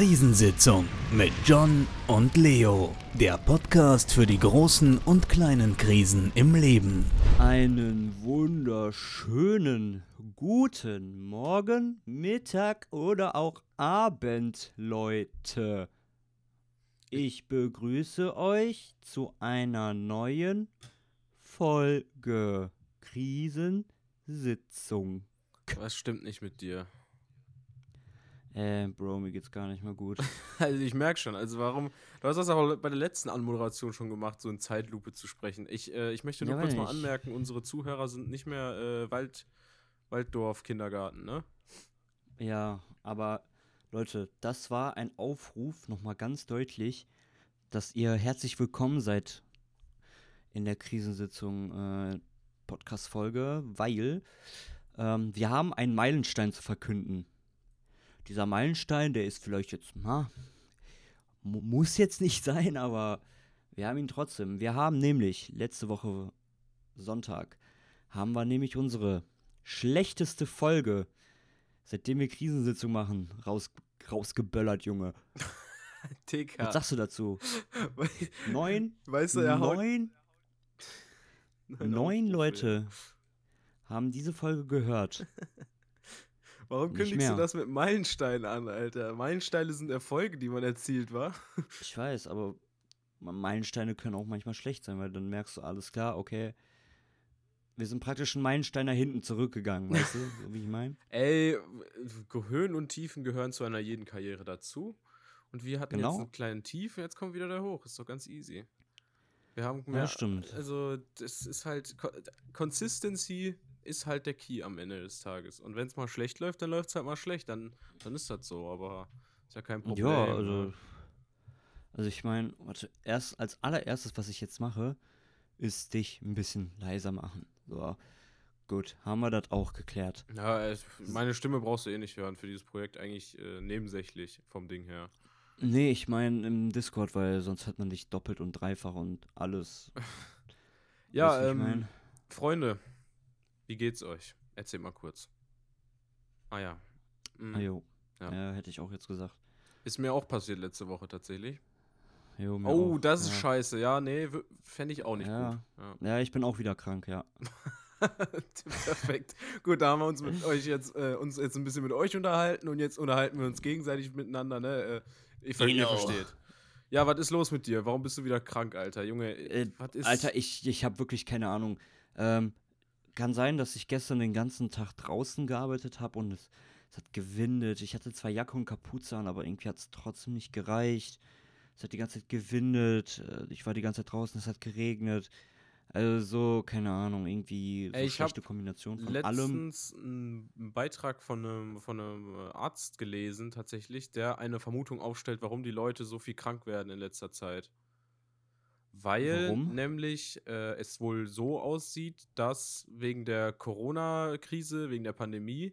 Krisensitzung mit John und Leo. Der Podcast für die großen und kleinen Krisen im Leben. Einen wunderschönen guten Morgen, Mittag oder auch Abend, Leute. Ich begrüße euch zu einer neuen Folge Krisensitzung. Was stimmt nicht mit dir? Äh, Bro, mir geht's gar nicht mehr gut. Also ich merke schon, also warum, du hast das aber bei der letzten Anmoderation schon gemacht, so in Zeitlupe zu sprechen. Ich, äh, ich möchte nur Ja, kurz mal anmerken, unsere Zuhörer sind nicht mehr äh, Wald, Walddorf-Kindergarten, ne? Ja, aber Leute, das war ein Aufruf, nochmal ganz deutlich, dass ihr herzlich willkommen seid in der Krisensitzung äh, Podcast-Folge, weil ähm, wir haben einen Meilenstein zu verkünden. Dieser Meilenstein, der ist vielleicht jetzt, na, mu muss jetzt nicht sein, aber wir haben ihn trotzdem. Wir haben nämlich letzte Woche Sonntag, haben wir nämlich unsere schlechteste Folge seitdem wir Krisensitzung machen, raus, rausgeböllert, Junge. TK. Was sagst du dazu? Neun? weißt du, haut... neun, neun. Leute haben diese Folge gehört. Warum nicht kündigst mehr. du das mit Meilensteinen an, Alter? Meilensteine sind Erfolge, die man erzielt, wa? Ich weiß, aber Meilensteine können auch manchmal schlecht sein, weil dann merkst du, alles klar, okay, wir sind praktisch einen Meilenstein nach hinten zurückgegangen, weißt du, so wie ich meine? Ey, Höhen und Tiefen gehören zu einer jeden Karriere dazu. Und wir hatten Genau. jetzt einen kleinen Tief und jetzt kommt wieder der hoch. Ist doch ganz easy. Wir haben Ja, mehr, das stimmt. Also, das ist halt. Co- Consistency ist halt der Key am Ende des Tages. Und wenn es mal schlecht läuft, dann läuft es halt mal schlecht. Dann, dann ist das so, aber ist ja kein Problem. Ja, ne? also, also ich meine, warte, erst als allererstes, was ich jetzt mache, ist dich ein bisschen leiser machen. So, gut, haben wir das auch geklärt. Ja, meine Stimme brauchst du eh nicht hören für dieses Projekt. Eigentlich äh, nebensächlich vom Ding her. Nee, ich meine im Discord, weil sonst hat man dich doppelt und dreifach und alles. Ja, wie ich ähm, mein? Freunde, wie geht's euch? Erzähl mal kurz. Ah ja. Mhm. Ah, jo. Ja. Ja. hätte ich auch jetzt gesagt. Ist mir auch passiert letzte Woche tatsächlich. Jo, Oh, auch. das ist ja. scheiße. Ja, nee, fände ich auch nicht Ja. gut. Ja. Ich bin auch wieder krank, ja. Perfekt. Gut, da haben wir uns mit euch jetzt, äh, uns jetzt ein bisschen mit euch unterhalten und jetzt unterhalten wir uns gegenseitig miteinander, ne? Äh, ich ver Genau. versteht. Ja, was ist los mit dir? Warum bist du wieder krank, Alter? Junge, Äh, was ist. Alter, ich, ich habe wirklich keine Ahnung. Ähm, kann sein, dass ich gestern den ganzen Tag draußen gearbeitet habe und es, es hat gewindet. Ich hatte zwar Jacke und Kapuze an, aber irgendwie hat es trotzdem nicht gereicht. Es hat die ganze Zeit gewindet. äh, Ich war die ganze Zeit draußen, es hat geregnet. Also so, keine Ahnung, irgendwie so Ey, schlechte Kombination von allem. letztens einen Beitrag von einem, von einem äh, Arzt gelesen, tatsächlich, der eine Vermutung aufstellt, warum die Leute so viel krank werden in letzter Zeit. Weil Warum? nämlich äh, es wohl so aussieht, dass wegen der Corona-Krise, wegen der Pandemie,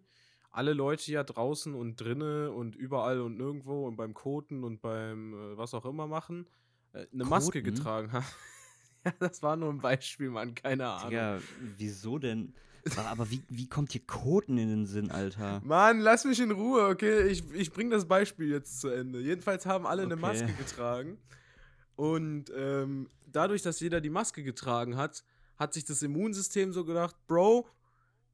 alle Leute ja draußen und drinne und überall und nirgendwo und beim Koten und beim äh, was auch immer machen, äh, eine Maske Koten? getragen haben. ja, das war nur ein Beispiel, Mann, keine Ahnung. Digga, wieso denn? Aber wie, wie kommt hier Koten in den Sinn, Alter? Mann, lass mich in Ruhe, okay? Ich, ich bring das Beispiel jetzt zu Ende. Jedenfalls haben alle eine Okay. Maske getragen. Und ähm, dadurch, dass jeder die Maske getragen hat, hat sich das Immunsystem so gedacht, Bro,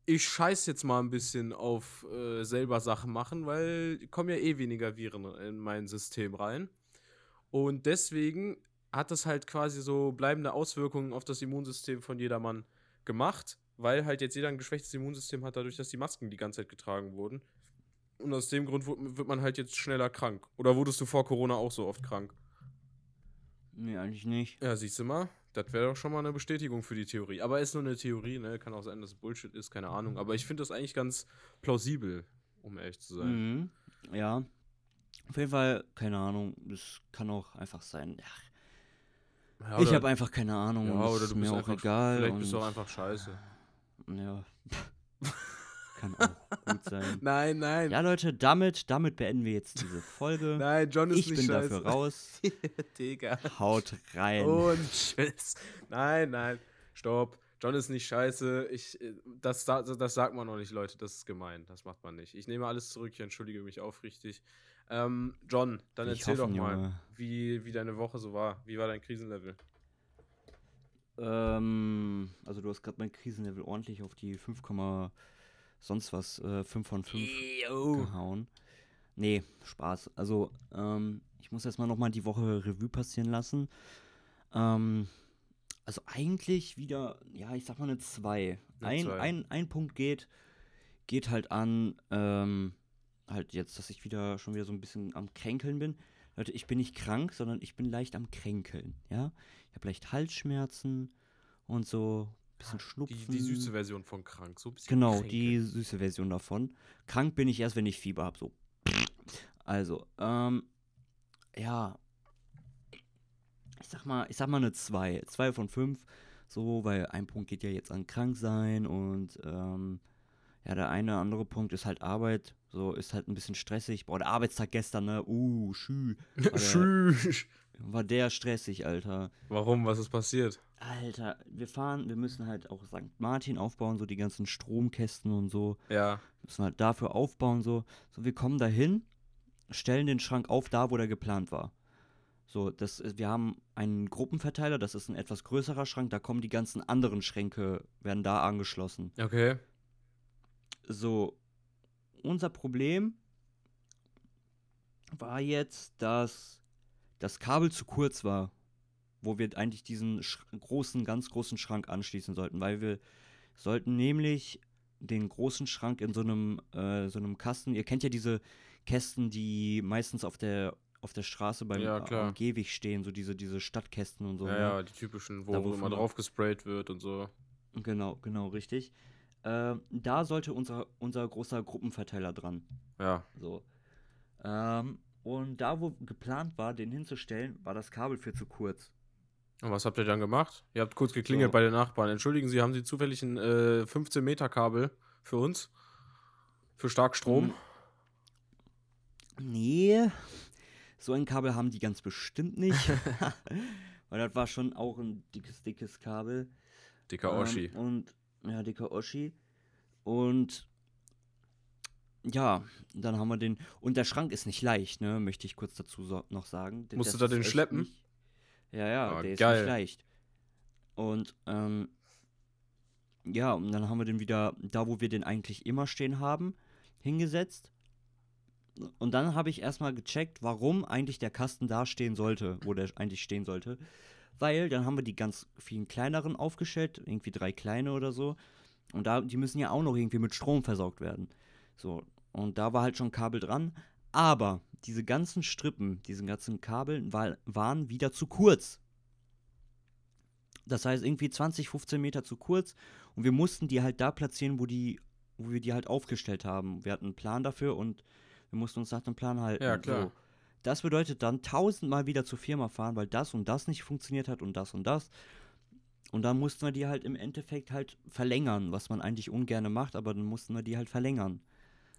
ich scheiß jetzt mal ein bisschen auf äh, selber Sachen machen, weil kommen ja eh weniger Viren in mein System rein. Und deswegen hat das halt quasi so bleibende Auswirkungen auf das Immunsystem von jedermann gemacht, weil halt jetzt jeder ein geschwächtes Immunsystem hat, dadurch, dass die Masken die ganze Zeit getragen wurden. Und aus dem Grund wird man halt jetzt schneller krank. Oder wurdest du vor Corona auch so oft krank? Nee, eigentlich nicht. Ja, siehst du mal, das wäre doch schon mal eine Bestätigung für die Theorie. Aber ist nur eine Theorie, ne? Kann auch sein, dass es Bullshit ist, keine Ahnung. Aber ich finde das eigentlich ganz plausibel, um ehrlich zu sein. Mhm. Ja. Auf jeden Fall, keine Ahnung. Das kann auch einfach sein. Ach, Ja, ich habe einfach keine Ahnung. ja, oder ist du mir bist auch einfach, egal. Vielleicht bist du auch einfach scheiße. Ja. kann auch gut sein. Nein, nein. Ja, Leute, damit, damit beenden wir jetzt diese Folge. Nein, John ist ich nicht bin scheiße. dafür raus. Digga. Haut rein. Und tschüss. Nein, nein. Stopp. John ist nicht scheiße. Ich, äh, das, das, das sagt man noch nicht, Leute. Das ist gemein. Das macht man nicht. Ich nehme alles zurück. Ich entschuldige mich aufrichtig. Ähm, John, dann Ich erzähl hoffe, doch mal, Junge. wie, wie deine Woche so war. Wie war dein Krisenlevel? Ähm, also du hast gerade mein Krisenlevel ordentlich auf die 5, sonst was, äh, 5 von 5 gehauen. Nee, Spaß. Also, ähm, ich muss erstmal nochmal die Woche Revue passieren lassen. Ähm, also eigentlich wieder, ja, ich sag mal eine 2. Eine Ein, Zwei. ein, ein Punkt geht, geht halt an, ähm, halt jetzt, dass ich wieder schon wieder so ein bisschen am Kränkeln bin. Leute, ich bin nicht krank, sondern ich bin leicht am Kränkeln, ja. Ich habe leicht Halsschmerzen und so, bisschen Schnupfen. Die, die süße Version von krank. So ein bisschen Genau, kränkeln. die süße Version davon. Krank bin ich erst, wenn ich Fieber habe. So. Also, ähm, ja. Ich sag mal, ich sag mal eine 2. 2 von 5. So, weil ein Punkt geht ja jetzt an krank sein und ähm, ja, der eine andere Punkt ist halt Arbeit. So, ist halt ein bisschen stressig. Boah, der Arbeitstag gestern, ne? Uh, schü. Tschüss. War der stressig, Alter. Warum? Was ist passiert? Alter, wir fahren, wir müssen halt auch St. Martin aufbauen, so die ganzen Stromkästen und so. Ja. Müssen wir halt dafür aufbauen, so. So, wir kommen dahin, stellen den Schrank auf, da wo der geplant war. So, das, ist- wir haben einen Gruppenverteiler, das ist ein etwas größerer Schrank, da kommen die ganzen anderen Schränke, werden da angeschlossen. Okay. So, unser Problem war jetzt, dass das Kabel zu kurz war, wo wir eigentlich diesen großen, ganz großen Schrank anschließen sollten, weil wir sollten nämlich den großen Schrank in so einem, äh, so einem Kasten, ihr kennt ja diese Kästen, die meistens auf der auf der Straße beim Ja, äh, am Gehweg stehen, so diese, diese Stadtkästen und so. ja, ne? ja, die typischen, wo Da, wo immer drauf gesprayt wird und so. Genau, genau, richtig. Ähm, da sollte unser, unser großer Gruppenverteiler dran. Ja. So. Ähm, und da, wo geplant war, den hinzustellen, war das Kabel für zu kurz. Und was habt ihr dann gemacht? Ihr habt kurz geklingelt So. bei den Nachbarn. Entschuldigen Sie, haben Sie zufällig ein äh, 15 Meter Kabel für uns? Für Starkstrom? Mhm. Nee, so ein Kabel haben die ganz bestimmt nicht. Weil das war schon auch ein dickes, dickes Kabel. Dicker Oschi. Ähm, und, ja, dicker Oschi. Und ja, dann haben wir den. Und der Schrank ist nicht leicht, ne? Möchte ich kurz dazu so, noch sagen. Musst du da den ist schleppen? Nicht, ja, ja, Ah, der ist geil. nicht leicht. Und, ähm, ja, und dann haben wir den wieder da, wo wir den eigentlich immer stehen haben, hingesetzt. Und dann habe ich erstmal gecheckt, warum eigentlich der Kasten da stehen sollte, wo der eigentlich stehen sollte. Weil dann haben wir die ganz vielen kleineren aufgestellt, irgendwie drei kleine oder so. Und da, die müssen ja auch noch irgendwie mit Strom versorgt werden. So, und da war halt schon Kabel dran. Aber diese ganzen Strippen, diese ganzen Kabel war, waren wieder zu kurz. Das heißt, irgendwie 20, 15 Meter zu kurz. Und wir mussten die halt da platzieren, wo, die, wo wir die halt aufgestellt haben. Wir hatten einen Plan dafür und wir mussten uns nach dem Plan halten. Ja, klar. So. Das bedeutet dann tausendmal wieder zur Firma fahren, weil das und das nicht funktioniert hat und das und das. Und dann mussten wir die halt im Endeffekt halt verlängern, was man eigentlich ungerne macht, aber dann mussten wir die halt verlängern.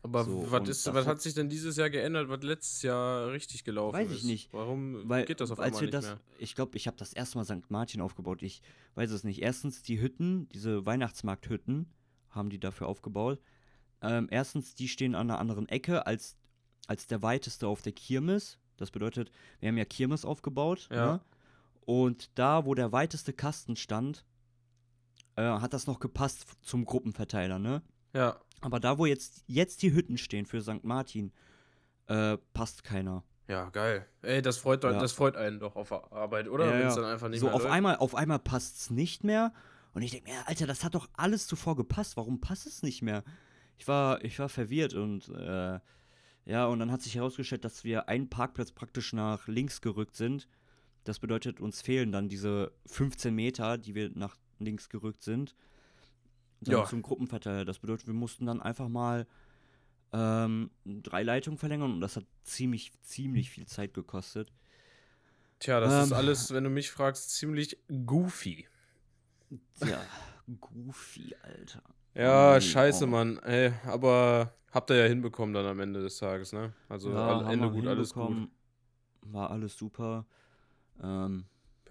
Aber so, was, ist, was hat- sich denn dieses Jahr geändert, was letztes Jahr richtig gelaufen Weiß ist? ich nicht. Warum Weil, geht das auf als einmal wir nicht das, mehr? ich glaube, ich habe das erste Mal St. Martin aufgebaut. Ich weiß es nicht. Erstens die Hütten, diese Weihnachtsmarkthütten, haben die dafür aufgebaut. Ähm, erstens, die stehen an einer anderen Ecke als, als der weiteste auf der Kirmes. Das bedeutet, wir haben ja Kirmes aufgebaut. Ja. Ne? Und da, wo der weiteste Kasten stand, äh, hat das noch gepasst zum Gruppenverteiler, ne? Ja. Aber da, wo jetzt, jetzt die Hütten stehen für St. Martin, äh, passt keiner. Ja, geil. Ey, das freut, Ja. das freut einen doch auf Arbeit, oder? Ja, ja. dann einfach nicht so auf läuft. einmal, auf einmal passt es nicht mehr. Und ich denke mir, Alter, das hat doch alles zuvor gepasst. Warum passt es nicht mehr? Ich war, ich war verwirrt und äh, ja, und dann hat sich herausgestellt, dass wir einen Parkplatz praktisch nach links gerückt sind. Das bedeutet, uns fehlen dann diese 15 Meter, die wir nach links gerückt sind. Ja. Zum Gruppenverteiler. Das bedeutet, wir mussten dann einfach mal ähm, drei Leitungen verlängern und das hat ziemlich, ziemlich viel Zeit gekostet. Tja, das ist Ähm. alles, wenn du mich fragst, ziemlich goofy. Ja, goofy, Alter. Ja, Mann, scheiße, oh. Mann. Ey, aber habt ihr ja hinbekommen dann am Ende des Tages, ne? Also Ja, am Ende gut, alles gut. War alles super. Ähm,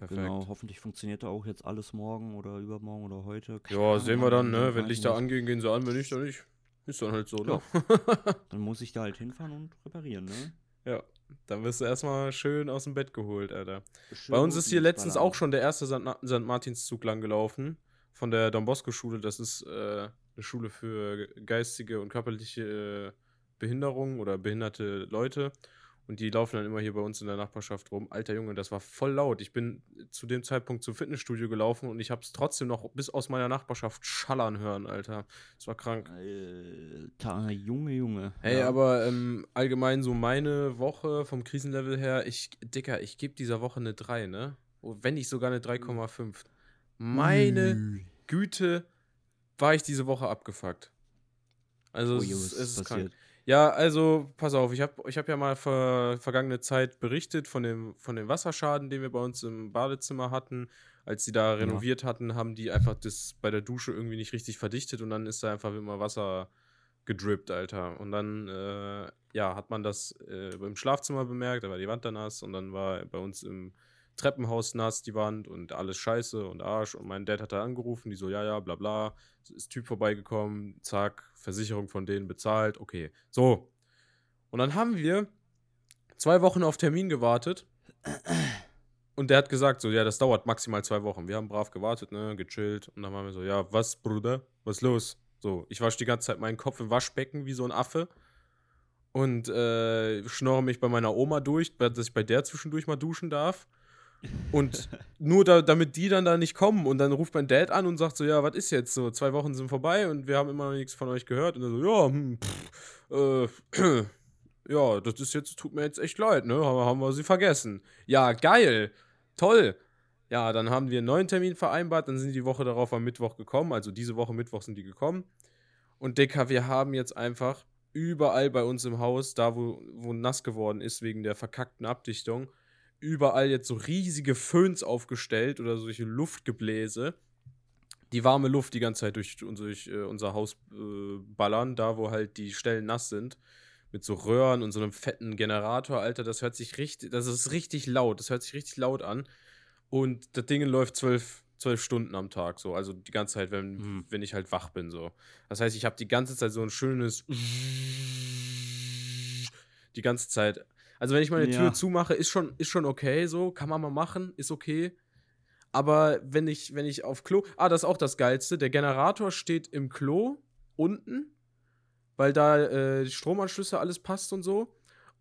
Perfekt. Genau, hoffentlich funktioniert da auch jetzt alles morgen oder übermorgen oder heute. Keine Ja, Ahnung, sehen wir dann, ne? Wenn ich Lichter nicht. angehen, gehen sie an, wenn nicht, dann nicht. Ist dann halt so, ne? Dann muss ich da halt hinfahren und reparieren, ne? Ja. Dann wirst du erstmal schön aus dem Bett geholt, Alter. Schön Bei uns ist hier letztens auch schon der erste St. St. Martinszug lang gelaufen. Von der Don Bosco-Schule. Das ist äh, eine Schule für geistige und körperliche äh, Behinderung oder behinderte Leute. Und die laufen dann immer hier bei uns in der Nachbarschaft rum. Alter Junge, das war voll laut. Ich bin zu dem Zeitpunkt zum Fitnessstudio gelaufen und ich habe es trotzdem noch bis aus meiner Nachbarschaft schallern hören, Alter. Das war krank. Alter, Junge, Junge. Ey, Ja. aber ähm, allgemein so meine Woche vom Krisenlevel her, ich, Dicker, ich gebe dieser Woche eine 3, ne? Oh, Wenn nicht sogar eine 3,5. Meine. Güte, war ich diese Woche abgefuckt. Also Oh, es, ist, es ist krank. Ja, also pass auf, ich habe ich hab ja mal ver, vergangene Zeit berichtet von dem, von dem Wasserschaden, den wir bei uns im Badezimmer hatten. Als sie da renoviert hatten, haben die einfach das bei der Dusche irgendwie nicht richtig verdichtet und dann ist da einfach immer Wasser gedrippt, Alter. Und dann, äh, ja, hat man das äh, im Schlafzimmer bemerkt, da war die Wand da nass und dann war bei uns im Treppenhaus nass die Wand und alles scheiße und Arsch. Und mein Dad hat da angerufen, die so, ja, ja, bla bla. Ist Typ vorbeigekommen, zack, Versicherung von denen bezahlt, okay. So. Und dann haben wir zwei Wochen auf Termin gewartet. Und der hat gesagt, so, ja, das dauert maximal zwei Wochen. Wir haben brav gewartet, ne, gechillt. Und dann waren wir so, ja, was, Bruder? Was los? So, ich wasche die ganze Zeit meinen Kopf im Waschbecken wie so ein Affe. Und äh, schnorre mich bei meiner Oma durch, dass ich bei der zwischendurch mal duschen darf. Und nur da, damit die dann da nicht kommen. Und dann ruft mein Dad an und sagt so, ja, was ist jetzt so? Zwei Wochen sind vorbei und wir haben immer noch nichts von euch gehört. Und er so, ja, hm, pff, äh, ja, das ist jetzt, tut mir jetzt echt leid, ne? Haben, haben wir sie vergessen. Ja, geil. Toll. Ja, dann haben wir einen neuen Termin vereinbart, dann sind die Woche darauf am Mittwoch gekommen. Also diese Woche Mittwoch sind die gekommen. Und Dicker, wir haben jetzt einfach überall bei uns im Haus, da wo, wo nass geworden ist wegen der verkackten Abdichtung, überall jetzt so riesige Föhns aufgestellt oder solche Luftgebläse, die warme Luft die ganze Zeit durch, durch äh, unser Haus äh, ballern, da wo halt die Stellen nass sind. Mit so Röhren und so einem fetten Generator, Alter, das hört sich richtig, das ist richtig laut, das hört sich richtig laut an. Und das Ding läuft zwölf, zwölf Stunden am Tag, so, also die ganze Zeit, wenn, Hm. wenn ich halt wach bin, so. Das heißt, ich habe die ganze Zeit so ein schönes die ganze Zeit. Also wenn ich meine Ja. Tür zumache, ist schon, ist schon okay, so, kann man mal machen, ist okay. Aber wenn ich, wenn ich auf Klo. Ah, das ist auch das Geilste. Der Generator steht im Klo unten, weil da äh, die Stromanschlüsse alles passt und so.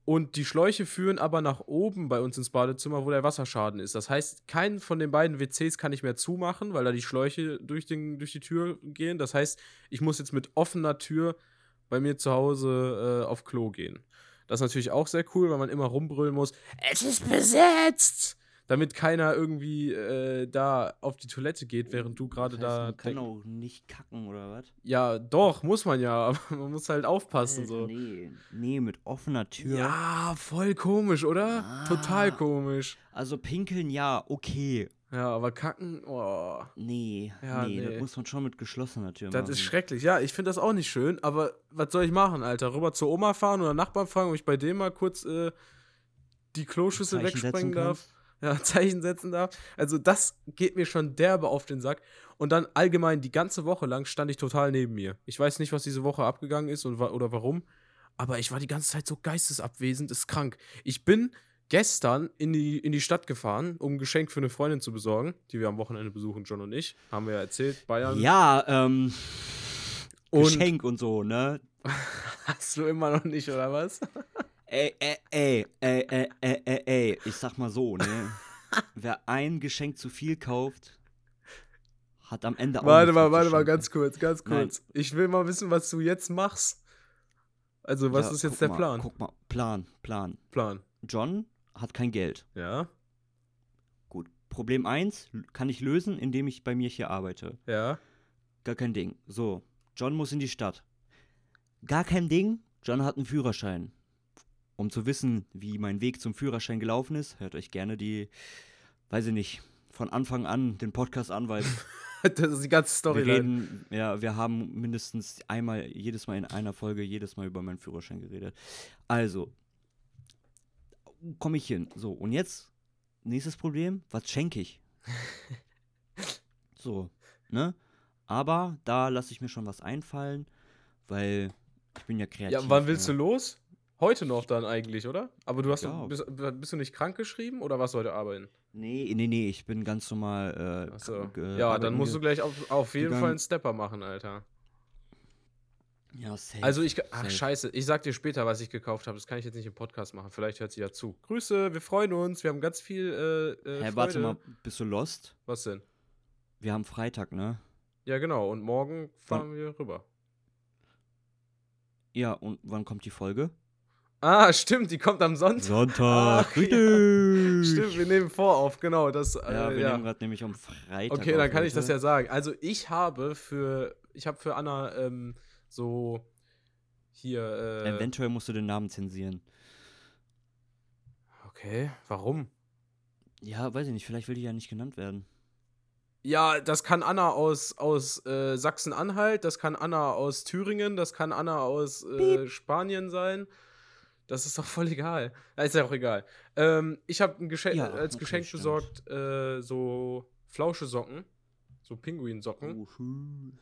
Und die Schläuche führen aber nach oben bei uns ins Badezimmer, wo der Wasserschaden ist. Das heißt, keinen von den beiden WCs kann ich mehr zumachen, weil da die Schläuche durch, den, durch die Tür gehen. Das heißt, ich muss jetzt mit offener Tür bei mir zu Hause äh, auf Klo gehen. Das ist natürlich auch sehr cool, weil man immer rumbrüllen muss, es ist besetzt! Damit keiner irgendwie äh, da auf die Toilette geht, während du gerade Das heißt, da. Man kann auch nicht kacken oder was? ja, doch, muss man ja, aber man muss halt aufpassen Alter, so. Nee, nee, mit offener Tür. Ja, voll komisch, oder? Ah. Total komisch. Also pinkeln, ja, okay. Ja, aber kacken, oh, Nee, Ja, nee, nee. das muss man schon mit geschlossener Tür das machen. ist schrecklich. Ja, ich finde das auch nicht schön, aber was soll ich machen, Alter? Rüber zur Oma fahren oder Nachbarn fragen, ob ich bei dem mal kurz äh, die Kloschüssel wegsprengen darf? ja, Zeichen setzen darf. Also das geht mir schon derbe auf den Sack. Und dann allgemein die ganze Woche lang stand ich total neben mir. Ich weiß nicht, was diese Woche abgegangen ist und oder warum, aber ich war die ganze Zeit so geistesabwesend, ist krank. Ich bin gestern in die, in die Stadt gefahren, um ein Geschenk für eine Freundin zu besorgen, die wir am Wochenende besuchen, John und ich. Haben wir ja erzählt, Bayern. Ja, ähm, Und- Geschenk und so, ne? Hast du immer noch nicht, oder was? Ey, ey, ey, ey, ey, ey, ey, ey, ich sag mal so, ne? Wer ein Geschenk zu viel kauft, hat am Ende auch Warte mal, warte mal, ganz kurz, ganz Nein. kurz. Ich will mal wissen, was du jetzt machst. Also, was Ja, ist jetzt der mal, Plan? Guck mal, Plan, Plan. Plan. John hat kein Geld. Ja, Gut. Problem 1 kann ich lösen, indem ich bei mir hier arbeite. ja. Gar kein Ding. So, John muss in die Stadt. Gar kein Ding. John hat einen Führerschein. Um zu wissen, wie mein Weg zum Führerschein gelaufen ist, hört euch gerne die, weiß ich nicht, von Anfang an den Podcast an, weil Das ist die ganze wir Storyline. reden, ja, wir haben mindestens einmal, jedes Mal in einer Folge, jedes Mal über meinen Führerschein geredet. Also, komme ich hin. So, und jetzt nächstes Problem, was schenke ich? so, ne? Aber da lasse ich mir schon was einfallen, weil ich bin ja kreativ. Ja, wann willst ne? du los? Heute noch dann eigentlich, oder? Aber du hast Ja. bist, bist du nicht krank geschrieben oder was heute arbeiten? Nee, nee, nee, ich bin ganz normal. Äh, krank, äh, ja, dann musst du gleich auf, auf jeden gegangen. Fall einen Stepper machen, Alter. Ja, safe. Also ich, ach safe. scheiße, ich sag dir später, was ich gekauft habe. Das kann ich jetzt nicht im Podcast machen. Vielleicht hört sie ja zu. Grüße, wir freuen uns. Wir haben ganz viel äh, äh, Hä, warte mal, bist du lost? Was denn? Wir haben Freitag, ne? Ja, genau. Und morgen fahren wir rüber. Ja, und wann kommt die Folge? Ah, stimmt, die kommt am Sonntag. Sonntag, Ach, ja. Stimmt, wir nehmen vor auf, genau. Das, Ja, äh, wir ja. nehmen gerade nämlich am Freitag. Okay, auf dann kann ich heute. das ja sagen. Also ich habe für, ich habe für Anna ähm, so hier. Äh, Eventuell musst du den Namen zensieren. okay, warum? Ja, weiß ich nicht, vielleicht will die ja nicht genannt werden. Ja, das kann Anna aus, aus äh, Sachsen-Anhalt, das kann Anna aus Thüringen, das kann Anna aus äh, Spanien sein. Das ist doch voll egal. Ja, Ist ja auch egal. Ähm, ich habe ein Geschenk, Ja, als okay, Geschenk besorgt äh, so Flauschesocken, so Pinguinsocken. Oh,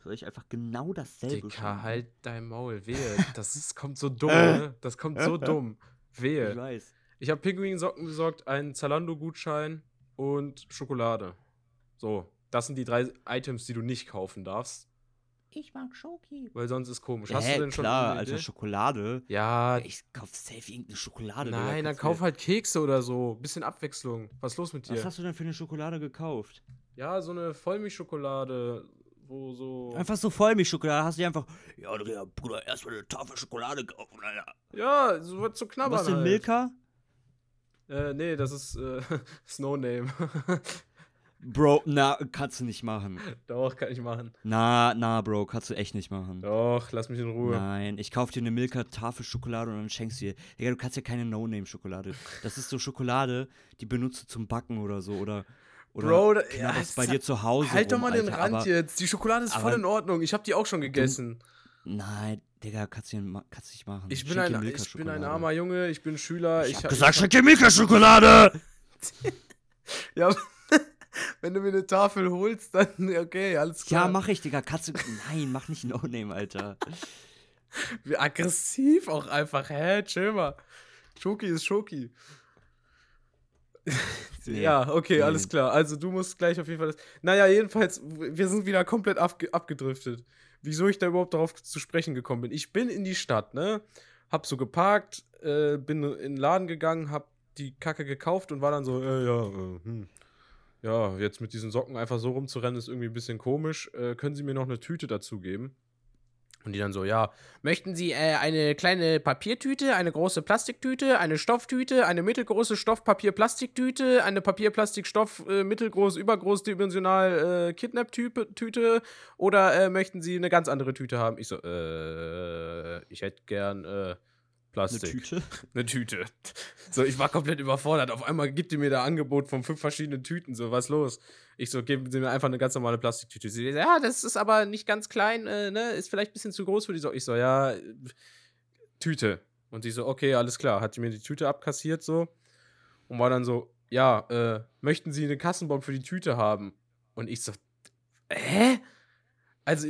soll ich einfach genau dasselbe Dicker, schenken? halt dein Maul, wehe. Das ist, kommt so dumm, ne? Das kommt so dumm. Ich Wehe. weiß. Ich habe Pinguinsocken besorgt, einen Zalando-Gutschein und Schokolade. So, das sind die drei Items, die du nicht kaufen darfst, Ich mag Schoki. weil sonst ist komisch. Hast du denn schon klar, Idee? Schokolade. Ja, Ich kauf safe irgendeine Schokolade. Nein, dann kauf halt Kekse oder so. Bisschen Abwechslung. Was ist los mit Was dir? hast du denn für eine Schokolade gekauft? Ja, so eine Vollmilchschokolade, wo so. Einfach so Vollmilchschokolade. Hast du dir einfach. Ja, Digga, Bruder, erstmal eine Tafel Schokolade kaufen, Alter. Ja, so was zu knabbern. Was denn halt. Milka? Äh, nee, das ist äh, Snow Name. Bro, na, kannst du nicht machen. Doch, kann ich machen. Na, na, Bro, kannst du echt nicht machen. Doch, lass mich in Ruhe. Nein, ich kauf dir eine Milka Tafel Schokolade und dann schenkst du dir. Digga, du kannst ja keine No-Name-Schokolade. Das ist so Schokolade, die benutzt du zum Backen oder so. Oder, oder Bro, da- ja, bei dir zu Hause. Halt doch rum, mal den Alter, Rand aber, jetzt. Die Schokolade ist voll in Ordnung. Ich habe die auch schon gegessen. Nein, Digga, kannst du nicht machen. Ich bin, ein, ich bin ein armer Junge, ich bin Schüler. Ich, Ich, hab gesagt, schenk dir Milka-Schokolade! Ja, wenn du mir eine Tafel holst, dann okay, alles klar. Ja, mach ich, Digga. Kannst du. Nein, mach nicht No-Name, Alter. Wie aggressiv auch einfach. Hä, chill mal. Schoki ist Schoki. Nee. Ja, okay, Nee. alles klar. Also du musst gleich auf jeden Fall das. Naja, jedenfalls, wir sind wieder komplett abge abgedriftet. Wieso ich da überhaupt darauf zu sprechen gekommen bin. Ich bin in die Stadt, ne? Hab so geparkt, äh, bin in den Laden gegangen, hab die Kacke gekauft und war dann so, äh, ja, äh, hm. Ja, jetzt mit diesen Socken einfach so rumzurennen, ist irgendwie ein bisschen komisch. Äh, können Sie mir noch eine Tüte dazu geben? Und die dann so, ja, möchten Sie äh, eine kleine Papiertüte, eine große Plastiktüte, eine Stofftüte, eine mittelgroße Stoffpapier-Plastiktüte, eine Papier-Plastik-Stoff äh, äh, oder äh, möchten Sie eine ganz andere Tüte haben? Ich so, äh, ich hätte gern äh, Eine Plastik. Tüte? Eine Tüte. So, ich war komplett überfordert. Auf einmal gibt die mir da Angebot von fünf verschiedenen Tüten. So, was los? Ich so, geben Sie mir einfach eine ganz normale Plastiktüte. Sie, ja, das ist aber nicht ganz klein, äh, ne? Ist vielleicht ein bisschen zu groß für die so. Ich so, ja, Tüte. Und sie so, okay, alles klar. Hat die mir die Tüte abkassiert so. Und war dann so, ja, äh, möchten Sie einen Kassenbon für die Tüte haben? Und ich so, hä? Also,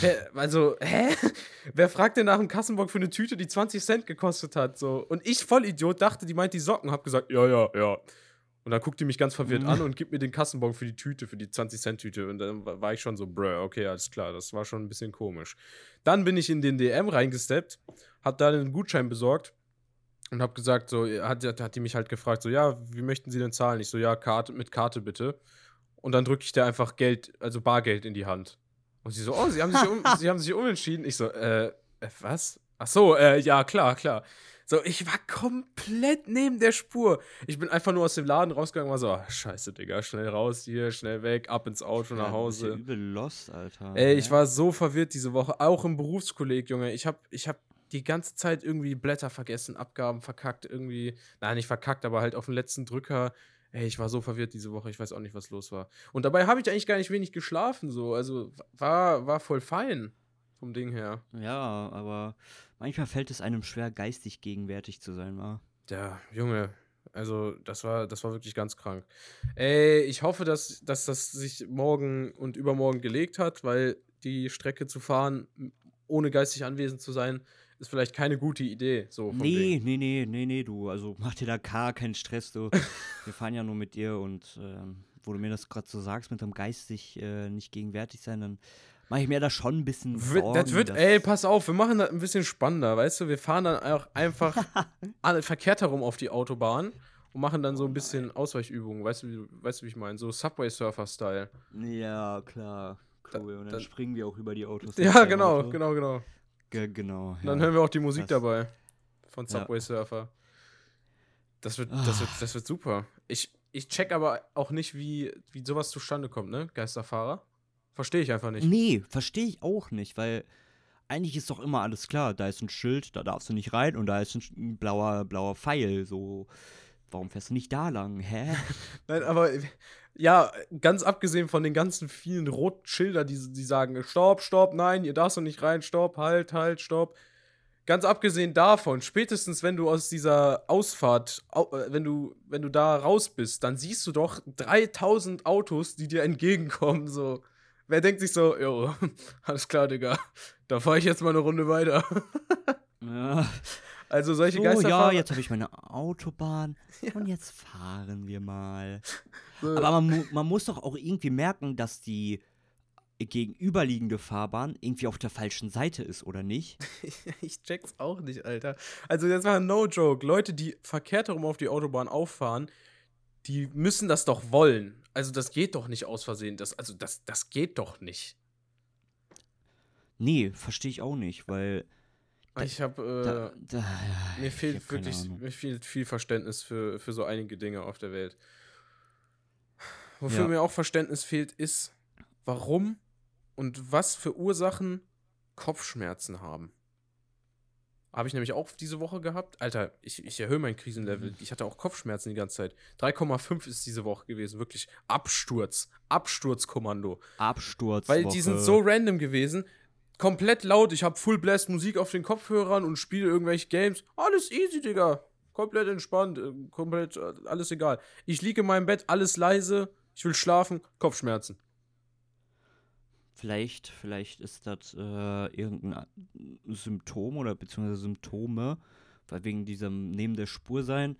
wer, also, hä? Wer fragt denn nach einem Kassenbock für eine Tüte, die 20 Cent gekostet hat? So. Und ich, Vollidiot, dachte, die meint die Socken, hab gesagt, ja, ja, ja. Und dann guckt die mich ganz verwirrt Mhm. an und gibt mir den Kassenbon für die Tüte, für die 20-Cent-Tüte. Und dann wa- war ich schon so, bruh, okay, alles klar, das war schon ein bisschen komisch. Dann bin ich in den DM reingesteppt, hab da einen Gutschein besorgt und hab gesagt, so, hat, hat, hat die mich halt gefragt, so, ja, wie möchten Sie denn zahlen? Ich so, ja, Karte, mit Karte bitte. Und dann drücke ich dir einfach Geld, also Bargeld in die Hand. Und sie so, oh, Sie haben sich, um, sie haben sich umentschieden. Ich so, äh, äh, was? Ach so, äh, ja, klar, klar. So, ich war komplett neben der Spur. Ich bin einfach nur aus dem Laden rausgegangen und war so, ah, scheiße, Digga, schnell raus hier, schnell weg, ab ins Auto, nach bist ja Hause. übel lost, Alter. Ey, ich Hä? war so verwirrt diese Woche, auch im Berufskolleg, Junge. Ich hab, ich hab die ganze Zeit irgendwie Blätter vergessen, Abgaben verkackt, irgendwie. Nein, nicht verkackt, aber halt auf den letzten Drücker. Ey, ich war so verwirrt diese Woche, ich weiß auch nicht, was los war. Und dabei habe ich eigentlich gar nicht wenig geschlafen, so. Also war, war voll fein vom Ding her. Ja, aber manchmal fällt es einem schwer, geistig gegenwärtig zu sein, wa? Ja, Junge, Also, das war, das war wirklich ganz krank. Ey, ich hoffe, dass, dass das sich morgen und übermorgen gelegt hat, weil die Strecke zu fahren, ohne geistig anwesend zu sein, ist vielleicht keine gute Idee. So Nee, nee, nee, nee, nee, du. Also mach dir da gar keinen Stress, du. Wir fahren ja nur mit dir und ähm, wo du mir das gerade so sagst, mit dem geistig äh, nicht gegenwärtig sein, dann mache ich mir da schon ein bisschen Sorgen. das wird, ey, pass auf, wir machen das ein bisschen spannender, weißt du? Wir fahren dann auch einfach alle verkehrt herum auf die Autobahn und machen dann so ein bisschen Ausweichübungen, weißt du, wie, weißt du, wie ich meine? So Subway-Surfer-Style. Ja, klar. Cool. und dann dann- springen wir auch über die Autos. Ja, genau, Auto. genau, genau. Ge genau. Und dann ja. hören wir auch die Musik Das- dabei von Ja. Subway Surfer. Das wird, das wird, das wird super. Ich, ich check aber auch nicht, wie, wie sowas zustande kommt, ne? Geisterfahrer. Verstehe ich einfach nicht. Nee, verstehe ich auch nicht, weil eigentlich ist doch immer alles klar. Da ist ein Schild, da darfst du nicht rein und da ist ein blauer, blauer Pfeil. So, warum fährst du nicht da lang? Hä? Nein, aber ja, ganz abgesehen von den ganzen vielen roten Schildern, die, die sagen, stopp, stopp, nein, ihr darfst doch nicht rein, stopp, halt, halt, stopp. Ganz abgesehen davon, spätestens wenn du aus dieser Ausfahrt, au, äh, wenn du, wenn du da raus bist, dann siehst du doch 3000 Autos, die dir entgegenkommen, so. Wer denkt sich so, jo, alles klar, Digga, da fahre ich jetzt mal eine Runde weiter. Ja. Also solche So, ja, Geisterfahrer. jetzt habe ich meine Autobahn und jetzt fahren wir mal. so, Aber man, man muss doch auch irgendwie merken, dass die gegenüberliegende Fahrbahn irgendwie auf der falschen Seite ist, oder nicht? Ich check's auch nicht, Alter. Also, das war no joke. Leute, die verkehrt herum auf die Autobahn auffahren, die müssen das doch wollen. Also, das geht doch nicht aus Versehen. Das, also, das, das geht doch nicht. Nee, verstehe ich auch nicht, weil Ich habe, äh, mir fehlt wirklich mir fehlt viel Verständnis für, für so einige Dinge auf der Welt. Wofür Ja. mir auch Verständnis fehlt, ist, warum und was für Ursachen Kopfschmerzen haben. Habe ich nämlich auch diese Woche gehabt. Alter, ich, ich erhöhe mein Krisenlevel. Mhm. Ich hatte auch Kopfschmerzen die ganze Zeit. 3,5 ist diese Woche gewesen. Wirklich Absturz. Absturzkommando. Absturz. Weil die sind so random gewesen. Komplett laut. Ich habe Full Blast Musik auf den Kopfhörern und spiele irgendwelche Games. Alles easy, Digga. Komplett entspannt. äh, Komplett äh, alles egal. Ich liege in meinem Bett, alles leise. Ich will schlafen. Kopfschmerzen. Vielleicht, vielleicht ist das äh, irgendein A- Symptom oder beziehungsweise Symptome, weil wegen diesem neben der Spur sein.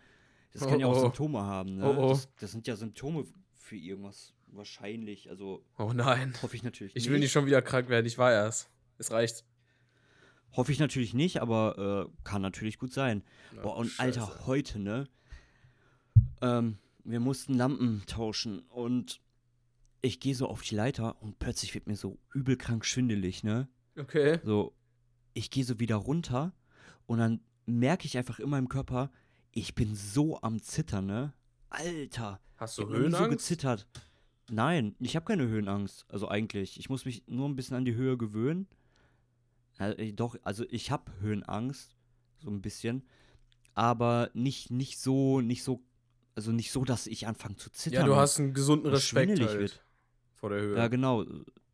Das kann Oh, ja auch oh. Symptome haben, ne? Oh, oh. Das, das sind ja Symptome für irgendwas wahrscheinlich. Also Oh nein. hoffe ich natürlich Ich nicht. will nicht schon wieder krank werden. Ich war erst. Es reicht. Hoffe ich natürlich nicht, aber äh, kann natürlich gut sein. Ja, Boah, und scheiße. Alter, heute, ne? Ähm, wir mussten Lampen tauschen und ich gehe so auf die Leiter und plötzlich wird mir so übel krank schwindelig, ne? Okay. So, ich gehe so wieder runter und dann merke ich einfach in meinem Körper, ich bin so am Zittern, ne? Alter, Hast du nie so Höhenangst? gezittert. Nein, ich habe keine Höhenangst. Also eigentlich, ich muss mich nur ein bisschen an die Höhe gewöhnen. Äh, doch, also ich habe Höhenangst, so ein bisschen, aber nicht nicht so nicht so also nicht so, dass ich anfange zu zittern. ja, du hast einen gesunden und Respekt halt wird. vor der Höhe. Ja, genau.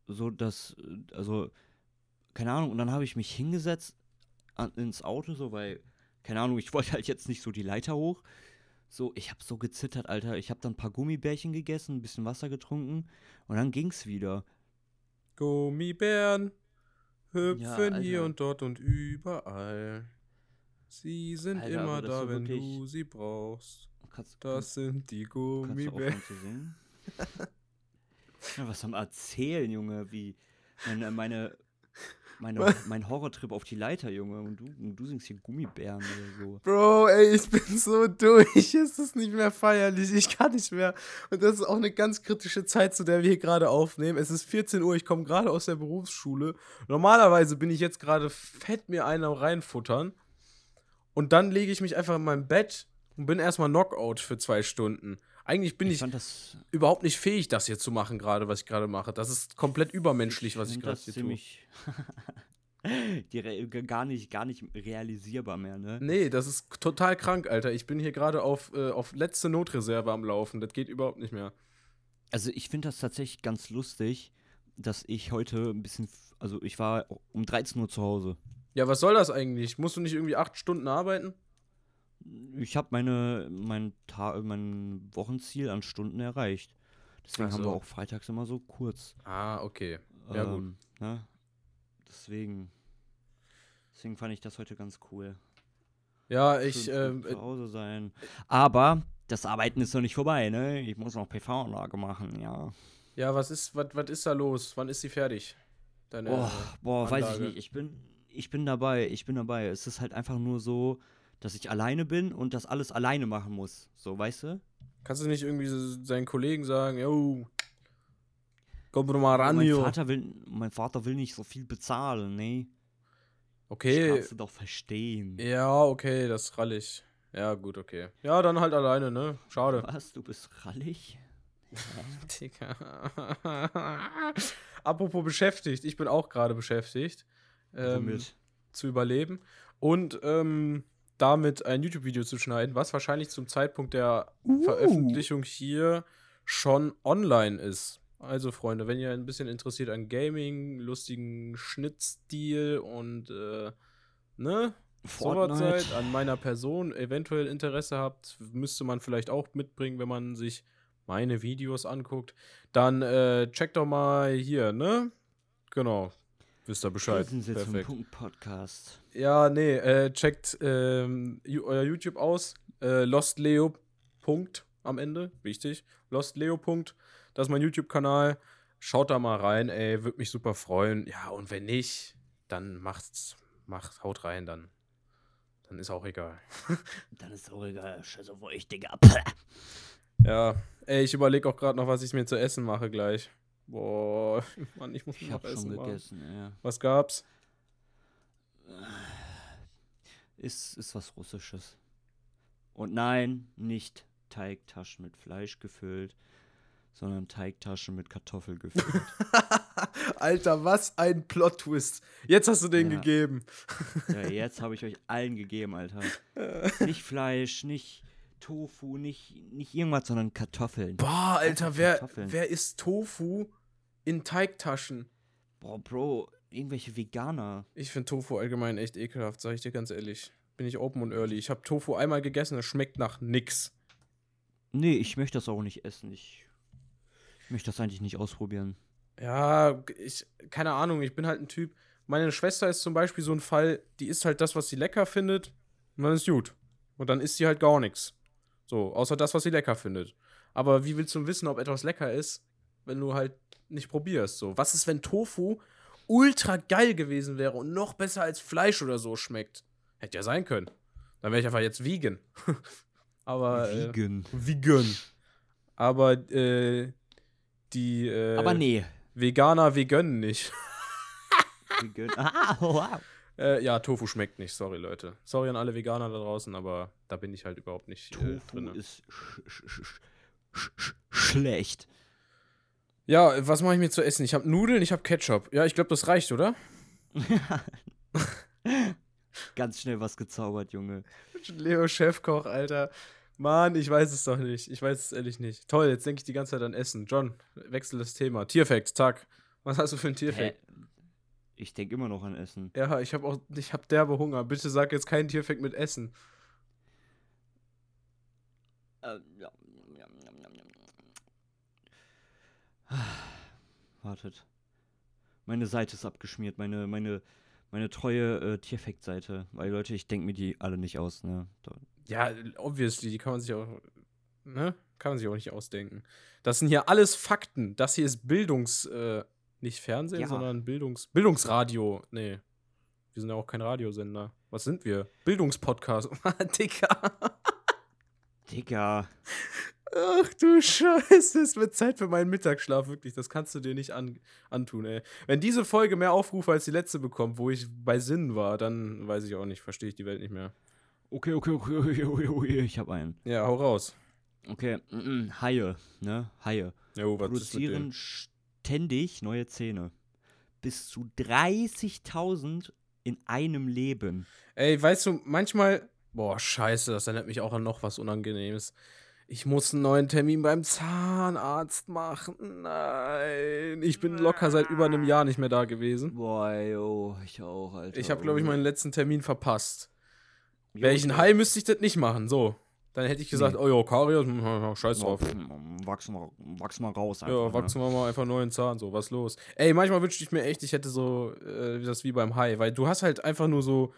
So, dass, also, keine Ahnung, und dann habe ich mich hingesetzt an, ins Auto, so, weil, keine Ahnung, ich wollte halt jetzt nicht so die Leiter hoch. So, ich habe so gezittert, Alter. Ich habe dann ein paar Gummibärchen gegessen, ein bisschen Wasser getrunken und dann ging's wieder. Gummibären hüpfen Ja, hier und dort und überall. Sie sind Alter, immer da, wenn du sie brauchst. Kannst, Das sind die Gummibären. ja, was am Erzählen, Junge, wie meine, meine, meine, mein Horrortrip auf die Leiter, Junge, und du, und du singst hier Gummibären oder so. Bro, ey, ich bin so durch. Es ist nicht mehr feierlich. Ich kann nicht mehr. Und das ist auch eine ganz kritische Zeit, zu der wir hier gerade aufnehmen. Es ist 14 Uhr. Ich komme gerade aus der Berufsschule. Normalerweise bin ich jetzt gerade fett mir einen am reinfuttern. Und dann lege ich mich einfach in mein Bett und bin erstmal Knockout für zwei Stunden. Eigentlich bin Ich ich, überhaupt nicht fähig, das hier zu machen, gerade, was ich gerade mache. Das ist komplett übermenschlich, was ich gerade hier re gar nicht gar nicht realisierbar mehr, ne? tue. Nee, das ist total krank, Alter. Ich bin hier gerade auf, äh, auf letzte Notreserve am Laufen. Das geht überhaupt nicht mehr. Also ich finde das tatsächlich ganz lustig, dass ich heute ein bisschen, also ich war um 13 Uhr zu Hause. Ja, was soll das eigentlich? Musst du nicht irgendwie acht Stunden arbeiten? Ich habe meine, mein, Ta mein Wochenziel an Stunden erreicht. Deswegen Ach haben so. wir auch freitags immer so kurz. Ah, okay. Ja, gut. Ähm, Ne? Deswegen. Deswegen fand ich das heute ganz cool. Ja, ich, Schön ähm, zu Hause sein. Aber das Arbeiten ist noch nicht vorbei, ne? Ich muss noch PV-Anlage machen, ja. ja, was ist, was, was ist da los? Wann ist sie fertig? Deine, Boah, boah weiß ich nicht. Ich bin, ich bin dabei, ich bin dabei. Es ist halt einfach nur so, dass ich alleine bin und das alles alleine machen muss. So, weißt du? Kannst du nicht irgendwie so seinen Kollegen sagen, yo, komm doch mal ran, mein. Vater will, mein Vater will nicht so viel bezahlen, ne? Das Okay, kannst du doch verstehen. ja, okay, das rall ich. Ja, gut, okay. Ja, dann halt alleine, ne? Schade. Was? Du bist rallig? Digga. Apropos beschäftigt, ich bin auch gerade beschäftigt. Ähm, Womit? zu überleben und ähm, damit ein YouTube-Video zu schneiden, was wahrscheinlich zum Zeitpunkt der Uh. Veröffentlichung hier schon online ist. Also, Freunde, wenn ihr ein bisschen interessiert an Gaming, lustigen Schnittstil und äh, ne, sowas seid, an meiner Person eventuell Interesse habt, müsste man vielleicht auch mitbringen, wenn man sich meine Videos anguckt, dann äh, checkt doch mal hier, ne? Genau. Wisst ihr Bescheid. Perfekt. Podcast. Ja, nee, äh, checkt ähm, euer YouTube aus. Äh, Lost Leo. Punkt am Ende. Wichtig. Lost Leo. Punkt. Das ist mein YouTube-Kanal. Schaut da mal rein, ey. Würde mich super freuen. Ja, und wenn nicht, dann macht's. Macht, haut rein dann. Dann ist auch egal. Dann ist auch egal. Scheiß auf euch, Digga. Ja, ey, ich überlege auch gerade noch, was ich mir zu essen mache gleich. Boah, Mann, ich muss Ich noch hab schon essen. Gegessen, ja. Was gab's? Ist, ist was Russisches. Und nein, nicht Teigtaschen mit Fleisch gefüllt, sondern Teigtaschen mit Kartoffel gefüllt. Alter, was ein Plot-Twist. Jetzt hast du den Ja. gegeben. ja, jetzt habe ich euch allen gegeben, Alter. Nicht Fleisch, nicht Tofu, nicht, nicht irgendwas, sondern Kartoffeln. Boah, Alter, wer, Kartoffeln. wer isst Tofu in Teigtaschen? Boah, Bro, irgendwelche Veganer. Ich finde Tofu allgemein echt ekelhaft, sag ich dir ganz ehrlich. Bin ich open und early. Ich habe Tofu einmal gegessen, das schmeckt nach nix. Nee, ich möchte das auch nicht essen. Ich, ich möchte das eigentlich nicht ausprobieren. Ja, ich, keine Ahnung, ich bin halt ein Typ. Meine Schwester ist zum Beispiel so ein Fall, die isst halt das, was sie lecker findet, und dann ist gut. Und dann isst sie halt gar nichts. So, außer das, was sie lecker findet. Aber wie willst du wissen, ob etwas lecker ist, wenn du halt nicht probierst? So, was ist, wenn Tofu ultra geil gewesen wäre und noch besser als Fleisch oder so schmeckt? Hätte ja sein können. Dann wäre ich einfach jetzt vegan. Aber. Äh, Vegan. vegan. Aber, äh, die. Äh, Aber nee. Veganer, wir gönnen nicht. Vegan. Ah, wow. Äh, ja, Tofu schmeckt nicht, sorry Leute. Sorry an alle Veganer da draußen, aber da bin ich halt überhaupt nicht äh, Tofu drin. ist sch sch sch sch sch schlecht. Ja, was mache ich mir zu essen? Ich habe Nudeln, ich habe Ketchup. Ja, ich glaube, das reicht, oder? Ganz schnell was gezaubert, Junge. Leo Chefkoch, Alter. Mann, ich weiß es doch nicht. Ich weiß es ehrlich nicht. Toll, jetzt denke ich die ganze Zeit an Essen. John, wechsel das Thema. Tierfact, zack. Was hast du für ein Hä? Tierfact? Ich denke immer noch an Essen. Ja, ich habe auch, ich habe derbe Hunger. Bitte sag jetzt kein Tierfact mit Essen. Äh, ja. Wartet. Meine Seite ist abgeschmiert, meine, meine, meine treue äh, Tierfact-Seite. Weil, Leute, ich denke mir die alle nicht aus, ne? Da, Ja, obviously, die kann man sich auch, ne? Kann man sich auch nicht ausdenken. Das sind hier alles Fakten. Das hier ist Bildungs, äh, nicht Fernsehen, Ja. sondern Bildungs, Bildungsradio. Nee. Wir sind ja auch kein Radiosender. Was sind wir? Bildungspodcast. Dicker. Digga. Ach du Scheiße, es wird Zeit für meinen Mittagsschlaf, wirklich. Das kannst du dir nicht an, antun, ey. Wenn diese Folge mehr Aufrufe als die letzte bekommt, wo ich bei Sinn war, dann weiß ich auch nicht, verstehe ich die Welt nicht mehr. Okay, okay, okay, okay, okay, okay, ich hab einen. Ja, hau raus. Okay, mm, mm, Haie, ne? Haie. Jo, was ist produzieren dem? ständig neue Zähne. Bis zu 30.000 in einem Leben. Ey, weißt du, manchmal. Boah, scheiße, das erinnert mich auch an noch was Unangenehmes. Ich muss einen neuen Termin beim Zahnarzt machen. Nein. Ich bin locker seit über einem Jahr nicht mehr da gewesen. Boah, yo, ich auch, Alter. Ich habe, glaube ich, meinen letzten Termin verpasst. Wäre ich ein Hai, müsste ich das nicht machen. So. Dann hätte ich gesagt, Nee. oh ja, Karies, hm, scheiß drauf. Wachs mal, wachs mal raus. Ja, einfach, wachsen wir mal einfach neuen Zahn, so, was los? Ey, manchmal wünschte ich mir echt, ich hätte so, äh, das wie beim Hai, weil du hast halt einfach nur so,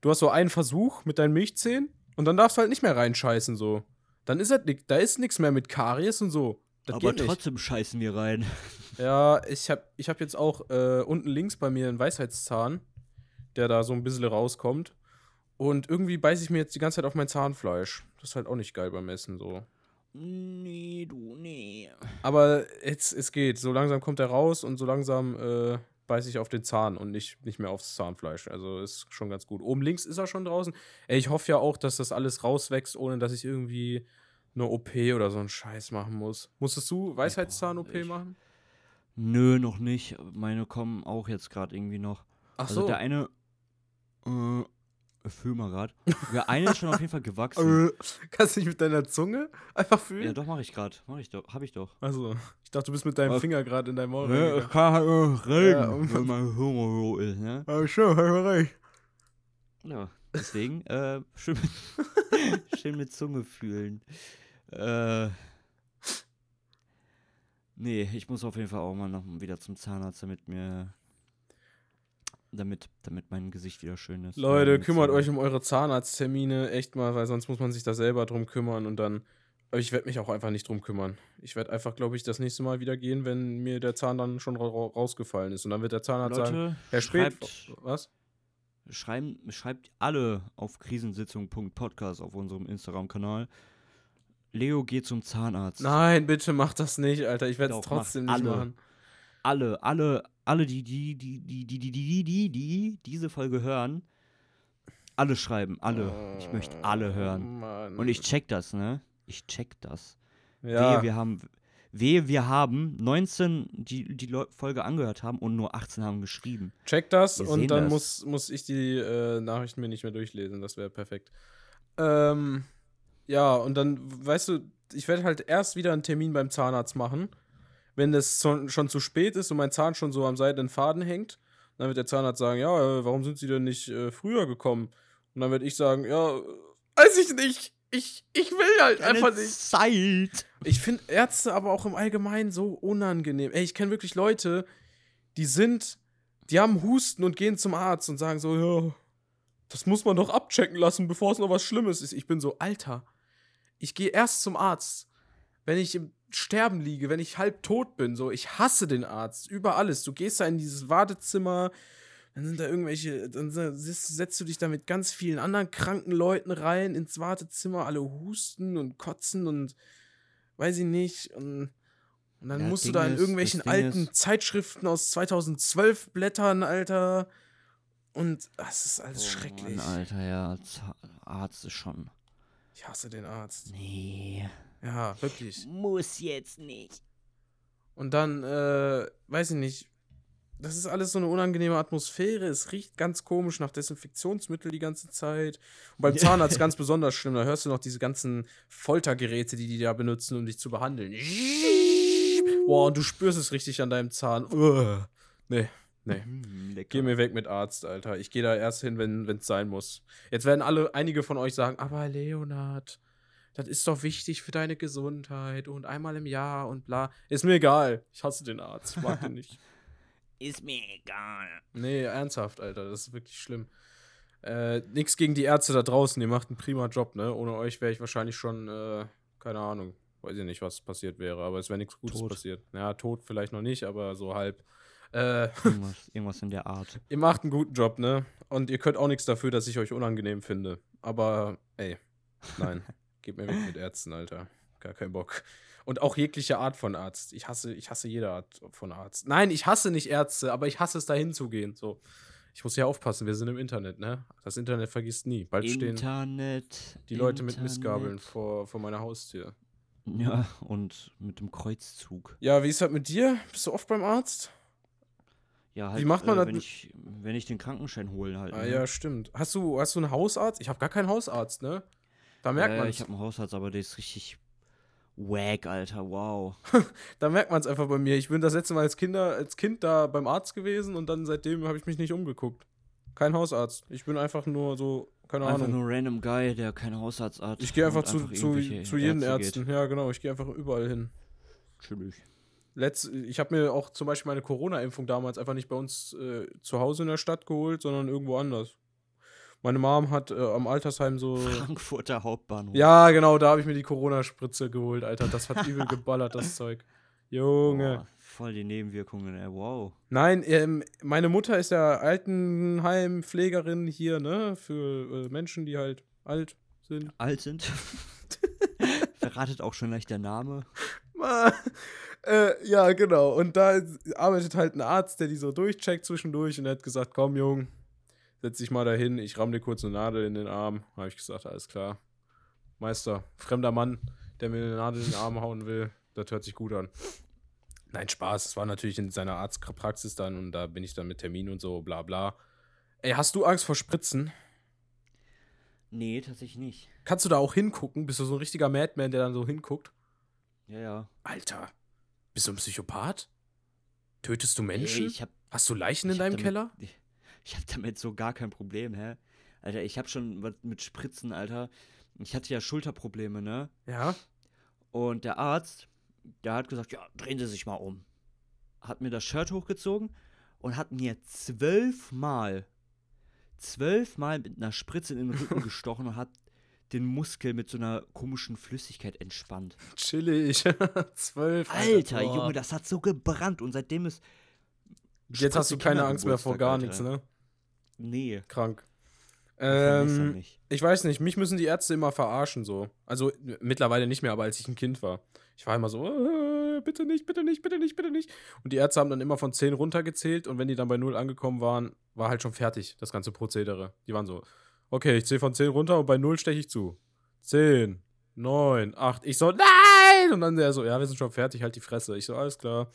du hast so einen Versuch mit deinen Milchzähnen und dann darfst du halt nicht mehr reinscheißen, so. Dann ist halt nix, da ist nichts mehr mit Karies und so. Das Aber geht nicht. trotzdem scheißen wir rein. Ja, ich hab, ich hab jetzt auch äh, unten links bei mir einen Weisheitszahn, der da so ein bisschen rauskommt. Und irgendwie beiße ich mir jetzt die ganze Zeit auf mein Zahnfleisch. Das ist halt auch nicht geil beim Essen so. Nee, du, nee. Aber jetzt, es geht. So langsam kommt er raus und so langsam äh, beiße ich auf den Zahn und nicht, nicht mehr aufs Zahnfleisch. Also ist schon ganz gut. Oben links ist er schon draußen. Ey, ich hoffe ja auch, dass das alles rauswächst, ohne dass ich irgendwie eine OP oder so einen Scheiß machen muss. Musstest du Weisheitszahn-OP ich- machen? Nö, noch nicht. Meine kommen auch jetzt gerade irgendwie noch. Ach Also so. der eine, äh, fühl mal grad. Der eine ist schon auf jeden Fall gewachsen. Äh, Kannst du nicht mit deiner Zunge einfach fühlen? ja, doch, mache ich gerade. Mach ich doch. Hab ich doch. Also, ich dachte, du bist mit deinem Was? Finger gerade in deinem Maul. Ja, ich kann halt nur reden, Ja, um- wenn mein Humor so ist, ne? Ja, hast du recht. Ja, deswegen, äh, schön mit, schön mit Zunge fühlen. Äh, nee, ich muss auf jeden Fall auch mal noch wieder zum Zahnarzt, damit mir, damit, damit mein Gesicht wieder schön ist. Leute, kümmert Zunge. euch um eure Zahnarzttermine, echt mal, weil sonst muss man sich da selber drum kümmern und dann. Aber ich werde mich auch einfach nicht drum kümmern. Ich werde einfach, glaube ich, das nächste Mal wieder gehen, wenn mir der Zahn dann schon ra ra rausgefallen ist. Und dann wird der Zahnarzt sagen, Leute, Herr Spät, schreibt, was? schreiben, schreibt alle auf krisensitzung.podcast auf unserem Instagram-Kanal. Leo geht zum Zahnarzt. Nein, bitte mach das nicht, Alter. Ich werde es trotzdem nicht alle. machen. Alle, alle, alle, die, die, die, die, die, die, die, die, die diese Folge hören, alle schreiben, alle. Ich möchte alle hören. Mann. Und ich check das, ne? Ich check das. ja, Wehe, wir haben, wehe, wir haben 19, die die Leu Folge angehört haben und nur 18 haben geschrieben. check das Wir und dann das. Muss, muss ich die äh, Nachrichten mir nicht mehr durchlesen. Das wäre perfekt. Ähm, ja, und dann, weißt du, ich werde halt erst wieder einen Termin beim Zahnarzt machen, wenn es schon, zu spät ist und mein Zahn schon so am seidenen Faden hängt. Dann wird der Zahnarzt sagen, ja, äh, warum sind Sie denn nicht äh, früher gekommen? Und dann werde ich sagen, ja, weiß ich nicht. Ich, ich will halt einfach nicht. Zeit. Ich finde Ärzte aber auch im Allgemeinen so unangenehm. Ey, ich kenne wirklich Leute, die sind, die haben Husten und gehen zum Arzt und sagen so, ja, das muss man doch abchecken lassen, bevor es noch was Schlimmes ist. Ich bin so, Alter, ich gehe erst zum Arzt, wenn ich im Sterben liege, wenn ich halb tot bin. So, ich hasse den Arzt über alles. Du gehst da in dieses Wartezimmer, dann sind da irgendwelche, dann setzt, du dich da mit ganz vielen anderen kranken Leuten rein ins Wartezimmer, alle husten und kotzen und weiß ich nicht. Und, und dann Ja, musst Ding du da in irgendwelchen alten Zeitschriften aus 2012 blättern, Alter. Und das ist alles Oh, schrecklich. Mann, Alter, ja, Arzt ist schon. Ich hasse den Arzt. Nee. Ja, wirklich. Muss jetzt nicht. Und dann, äh, weiß ich nicht, das ist alles so eine unangenehme Atmosphäre. Es riecht ganz komisch nach Desinfektionsmittel die ganze Zeit. Und beim Zahnarzt ganz besonders schlimm. Da hörst du noch diese ganzen Foltergeräte, die die da benutzen, um dich zu behandeln. Boah, und du spürst es richtig an deinem Zahn. Uah. Nee, nee. Mm, lecker. Geh mir weg mit Arzt, Alter. Ich gehe da erst hin, wenn es sein muss. Jetzt werden alle, einige von euch sagen, aber Leonard, das ist doch wichtig für deine Gesundheit und einmal im Jahr und bla. Ist mir egal. Ich hasse den Arzt. Ich mag den nicht. Ist mir egal. Nee, ernsthaft, Alter. Das ist wirklich schlimm. Äh, nix gegen die Ärzte da draußen. Ihr macht einen prima Job, ne? Ohne euch wäre ich wahrscheinlich schon, äh, keine Ahnung. Weiß ich nicht, was passiert wäre, aber es wäre nichts Gutes Tot. passiert. Ja, tot vielleicht noch nicht, aber so halb. Äh, Irgendwas, irgendwas in der Art. Ihr macht einen guten Job, ne? Und ihr könnt auch nichts dafür, dass ich euch unangenehm finde. Aber, ey, nein. Gebt mir weg mit Ärzten, Alter. Gar keinen Bock. Und auch jegliche Art von Arzt. Ich hasse, ich hasse jede Art von Arzt. Nein, ich hasse nicht Ärzte, aber ich hasse es, da hinzugehen. So. Ich muss ja aufpassen, wir sind im Internet, ne? Das Internet vergisst nie. Bald stehen Internet. die Leute mit Internet. Missgabeln vor, vor meiner Haustür. Ja, und mit dem Kreuzzug. Ja, wie ist das mit dir? Bist du oft beim Arzt? Ja, Wie halt, macht man äh, das wenn mit- ich, wenn ich den Krankenschein hole halt. Ah, ne? ja, stimmt. Hast du, hast du einen Hausarzt? Ich habe gar keinen Hausarzt, ne? Da merkt ja, man ich habe einen Hausarzt, aber der ist richtig wack, Alter, wow. Da merkt man es einfach bei mir. Ich bin das letzte Mal als, Kinder, als Kind da beim Arzt gewesen und dann seitdem habe ich mich nicht umgeguckt. Kein Hausarzt. Ich bin einfach nur so keine Einfach Ahnung. nur random Guy, der keinen Hausarzt hat. Ich gehe einfach zu, zu, irgendwelche zu jeden Ärzte Ärzten. Ja, genau. Ich gehe einfach überall hin. Geht. Chillig. Letz, ich habe mir auch zum Beispiel meine Corona-Impfung damals einfach nicht bei uns äh, zu Hause in der Stadt geholt, sondern irgendwo anders. Meine Mom hat äh, am Altersheim so. Frankfurter Hauptbahnhof. Ja, genau, da habe ich mir die Corona-Spritze geholt, Alter. Das hat übel geballert, das Zeug. Junge. Boah, voll die Nebenwirkungen, ey. Wow. Nein, ähm, meine Mutter ist ja Altenheimpflegerin hier, ne? Für äh, Menschen, die halt alt sind. Alt sind. Verratet auch schon leicht der Name. äh, ja, genau. Und da arbeitet halt ein Arzt, der die so durchcheckt zwischendurch und er hat gesagt, komm, Jung, setz dich mal dahin, ich ramm dir kurz eine Nadel in den Arm. Habe ich gesagt, alles klar. Meister, fremder Mann, der mir eine Nadel in den Arm hauen will, das hört sich gut an. Nein, Spaß. Es war natürlich in seiner Arztpraxis dann und da bin ich dann mit Termin und so, bla bla. Ey, hast du Angst vor Spritzen? Nee, tatsächlich nicht. Kannst du da auch hingucken? Bist du so ein richtiger Madman, der dann so hinguckt? Ja, ja. Alter, bist du ein Psychopath? Tötest du Ey, Menschen? ich hab, Hast du Leichen in deinem damit, Keller? Ich, ich hab damit so gar kein Problem, hä? Alter, ich hab schon was mit Spritzen, Alter. Ich hatte ja Schulterprobleme, ne? Ja. Und der Arzt, der hat gesagt, ja, drehen Sie sich mal um. Hat mir das Shirt hochgezogen und hat mir zwölfmal, zwölfmal mit einer Spritze in den Rücken gestochen und hat den Muskel mit so einer komischen Flüssigkeit entspannt. Chillig. Zwölf. Alter, boah. Junge, das hat so gebrannt und seitdem ist. Jetzt hast du keine Angst mehr vor gar nichts, ne? Nee. Krank. Ähm, ich weiß nicht, mich müssen die Ärzte immer verarschen so. Also mittlerweile nicht mehr, aber als ich ein Kind war. Ich war immer so, äh, bitte nicht, bitte nicht, bitte nicht, bitte nicht. Und die Ärzte haben dann immer von 10 runtergezählt und wenn die dann bei 0 angekommen waren, war halt schon fertig, das ganze Prozedere. Die waren so, okay, ich zähle von 10 runter und bei 0 steche ich zu. 10, 9, 8. Ich so, nein! Und dann der so, ja, wir sind schon fertig, halt die Fresse. Ich so, alles klar.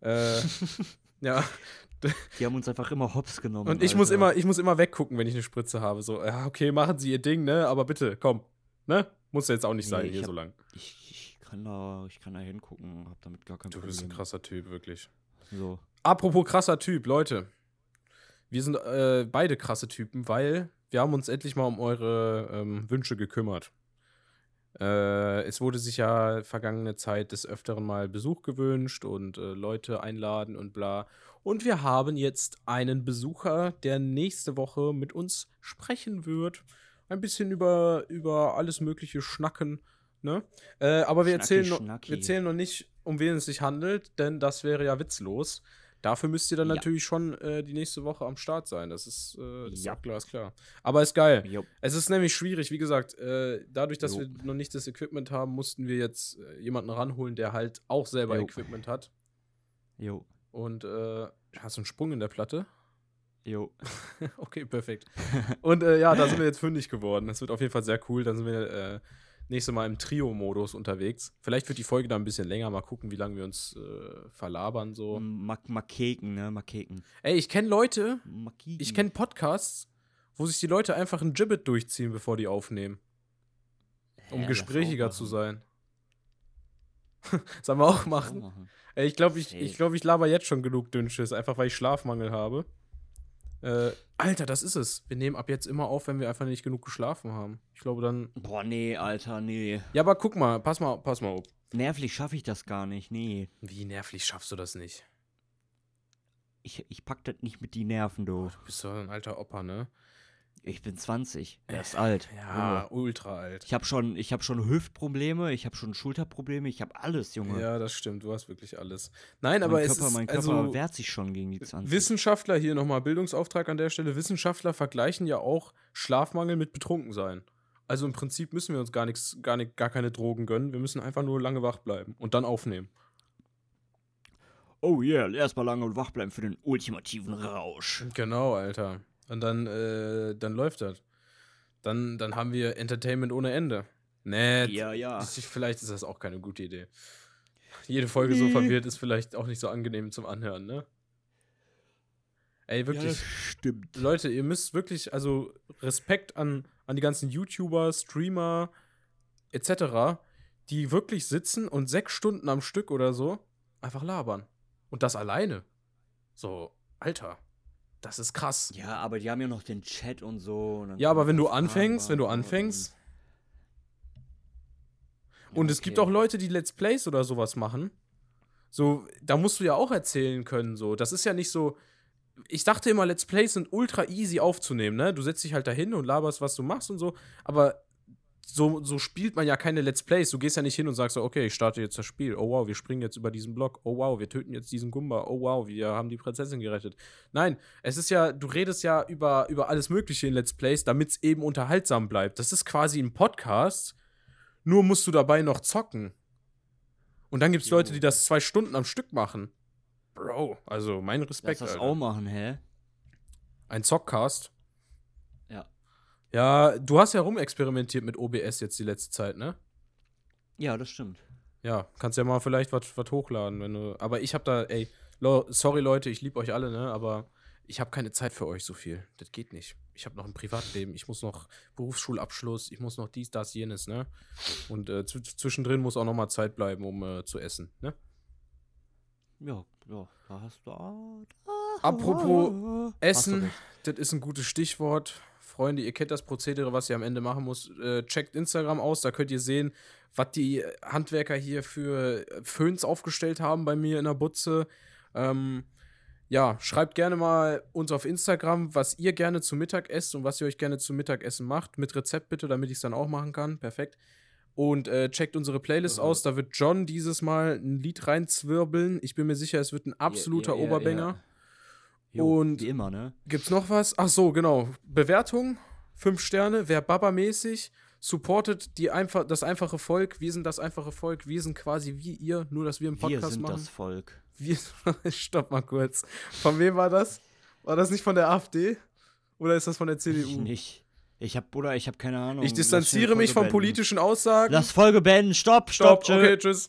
Äh, ja. Die haben uns einfach immer hops genommen. Und ich muss Alter. immer, ich muss immer weggucken, wenn ich eine Spritze habe. So, ja, okay, machen Sie Ihr Ding, ne? Aber bitte, komm. Ne? Muss jetzt auch nicht sein Nee, ich hier hab- so lang. Ich, ich, kann da, ich kann da hingucken, hab damit gar kein Du Problem. bist ein krasser Typ, wirklich. So. Apropos krasser Typ, Leute. Wir sind äh, beide krasse Typen, weil wir haben uns endlich mal um eure ähm, Wünsche gekümmert. Äh, es wurde sich ja vergangene Zeit des Öfteren mal Besuch gewünscht und äh, Leute einladen und bla. Und wir haben jetzt einen Besucher, der nächste Woche mit uns sprechen wird. Ein bisschen über, über alles Mögliche schnacken. Ne? Äh, aber wir Schnacki, erzählen, schnacki. wir erzählen noch nicht, um wen es sich handelt, denn das wäre ja witzlos. Dafür müsst ihr dann Ja. natürlich schon äh, die nächste Woche am Start sein. Das ist, äh, das Ja. ist klar, ist klar. Aber ist geil. Jo. Es ist nämlich schwierig, wie gesagt, äh, dadurch, dass Jo. wir noch nicht das Equipment haben, mussten wir jetzt äh, jemanden ranholen, der halt auch selber Jo. Equipment hat. Jo. Und äh, hast du einen Sprung in der Platte? Jo. okay, perfekt. Und äh, ja, da sind wir jetzt fündig geworden. Das wird auf jeden Fall sehr cool. Dann sind wir äh, nächste Mal im Trio-Modus unterwegs. Vielleicht wird die Folge dann ein bisschen länger. Mal gucken, wie lange wir uns äh, verlabern so. Mak Makeken, ne? Makeken. Ey, ich kenne Leute, Makeken. ich kenne Podcasts, wo sich die Leute einfach ein Gibbet durchziehen, bevor die aufnehmen. Um Ja, gesprächiger auch zu sein. Sollen wir auch machen? machen. Ey, ich glaube, ich, ich, glaub, ich laber jetzt schon genug Dünnschiss, einfach weil ich Schlafmangel habe. Äh, Alter, das ist es. Wir nehmen ab jetzt immer auf, wenn wir einfach nicht genug geschlafen haben. Ich glaube dann. Boah, nee, Alter, nee. Ja, aber guck mal, pass mal, pass mal auf. Nervlich schaffe ich das gar nicht, nee. Wie nervlich schaffst du das nicht? Ich, ich pack das nicht mit die Nerven, du. Du bist doch ein alter Opa, ne? Ich bin 20. Der ist alt. Ja, Junge. ultra alt. Ich habe schon, ich hab schon Hüftprobleme, ich habe schon Schulterprobleme, ich habe alles, Junge. Ja, das stimmt, du hast wirklich alles. Nein, mein aber Körper, es ist mein Körper also wehrt sich schon gegen die 20. Wissenschaftler hier nochmal Bildungsauftrag an der Stelle. Wissenschaftler vergleichen ja auch Schlafmangel mit Betrunkensein. Also im Prinzip müssen wir uns gar nichts, gar nicht, gar keine Drogen gönnen. Wir müssen einfach nur lange wach bleiben und dann aufnehmen. Oh yeah, erstmal lange und wach bleiben für den ultimativen Rausch. Genau, Alter. Und dann, äh, dann läuft das. Dann, dann haben wir Entertainment ohne Ende. Nee, Ja, ja. ich- vielleicht ist das auch keine gute Idee. Jede Folge so Nee. verwirrt ist vielleicht auch nicht so angenehm zum Anhören, ne? Ey, Ja, wirklich. das stimmt. Leute, ihr müsst wirklich, also Respekt an, an die ganzen YouTuber, Streamer etc., die wirklich sitzen und sechs Stunden am Stück oder so einfach labern. Und das alleine. So, Alter. Das ist krass. Ja, aber die haben ja noch den Chat und so. und Ja, aber wenn du anfängst, wenn du anfängst. Ja, Und es gibt okay. auch Leute, die Let's Plays oder sowas machen. So, da musst du ja auch erzählen können, so. Das ist ja nicht so. Ich dachte immer, Let's Plays sind ultra easy aufzunehmen, ne? Du setzt dich halt dahin und laberst, was du machst und so. Aber so, so spielt man ja keine Let's Plays. Du gehst ja nicht hin und sagst so, okay, ich starte jetzt das Spiel. Oh wow, wir springen jetzt über diesen Block. Oh wow, wir töten jetzt diesen Gumba. Oh wow, wir haben die Prinzessin gerettet. Nein, es ist ja, du redest ja über, über alles Mögliche in Let's Plays, damit es eben unterhaltsam bleibt. Das ist quasi ein Podcast, nur musst du dabei noch zocken. Und dann gibt es. Leute, die das zwei Stunden am Stück machen. Bro, also mein Lass Respekt. das Alter. auch machen, hä? Ein Zockcast. Ja. Du hast ja rumexperimentiert mit OBS jetzt die letzte Zeit, ne? Ja, das stimmt. Ja, kannst ja mal vielleicht was hochladen, wenn du. Aber ich hab da, ey, lo, sorry Leute, ich liebe euch alle, ne? Aber ich habe keine Zeit für euch so viel. Das geht nicht. Ich habe noch ein Privatleben, ich muss noch Berufsschulabschluss, ich muss noch dies, das, jenes, ne? Und äh, zw- zwischendrin muss auch noch mal Zeit bleiben, um äh, zu essen, ne? Ja, ja, da hast du. ah, Apropos du Essen, das ist ein gutes Stichwort. Freunde, ihr kennt das Prozedere, was ihr am Ende machen müsst. Äh, checkt Instagram aus, da könnt ihr sehen, was die Handwerker hier für Föhns aufgestellt haben bei mir in der Butze. Ähm, ja, schreibt gerne mal uns auf Instagram, was ihr gerne zu Mittag esst und was ihr euch gerne zu Mittagessen macht. Mit Rezept bitte, damit ich es dann auch machen kann. Perfekt. Und äh, checkt unsere Playlist Also- aus. Da wird John dieses Mal ein Lied reinzwirbeln. Ich bin mir sicher, es wird ein absoluter ja, ja, Oberbanger. ja. Jo, Und- wie immer, ne? Gibt's noch was? Ach so, genau. Bewertung, fünf Sterne, wer Baba-mäßig, supportet die einfach, das einfache Volk. Wir sind das einfache Volk. Wir sind quasi wie ihr, nur dass wir einen Wir Podcast sind machen. das Volk. Wir, stopp mal kurz. Von wem war das? War das nicht von der AfD? Oder ist das von der Ich CDU? nicht. Ich hab, Bruder, ich hab keine Ahnung. Ich distanziere mich von politischen Aussagen. Lass Folge beenden. Stopp, stopp, Stopp, okay, tschüss.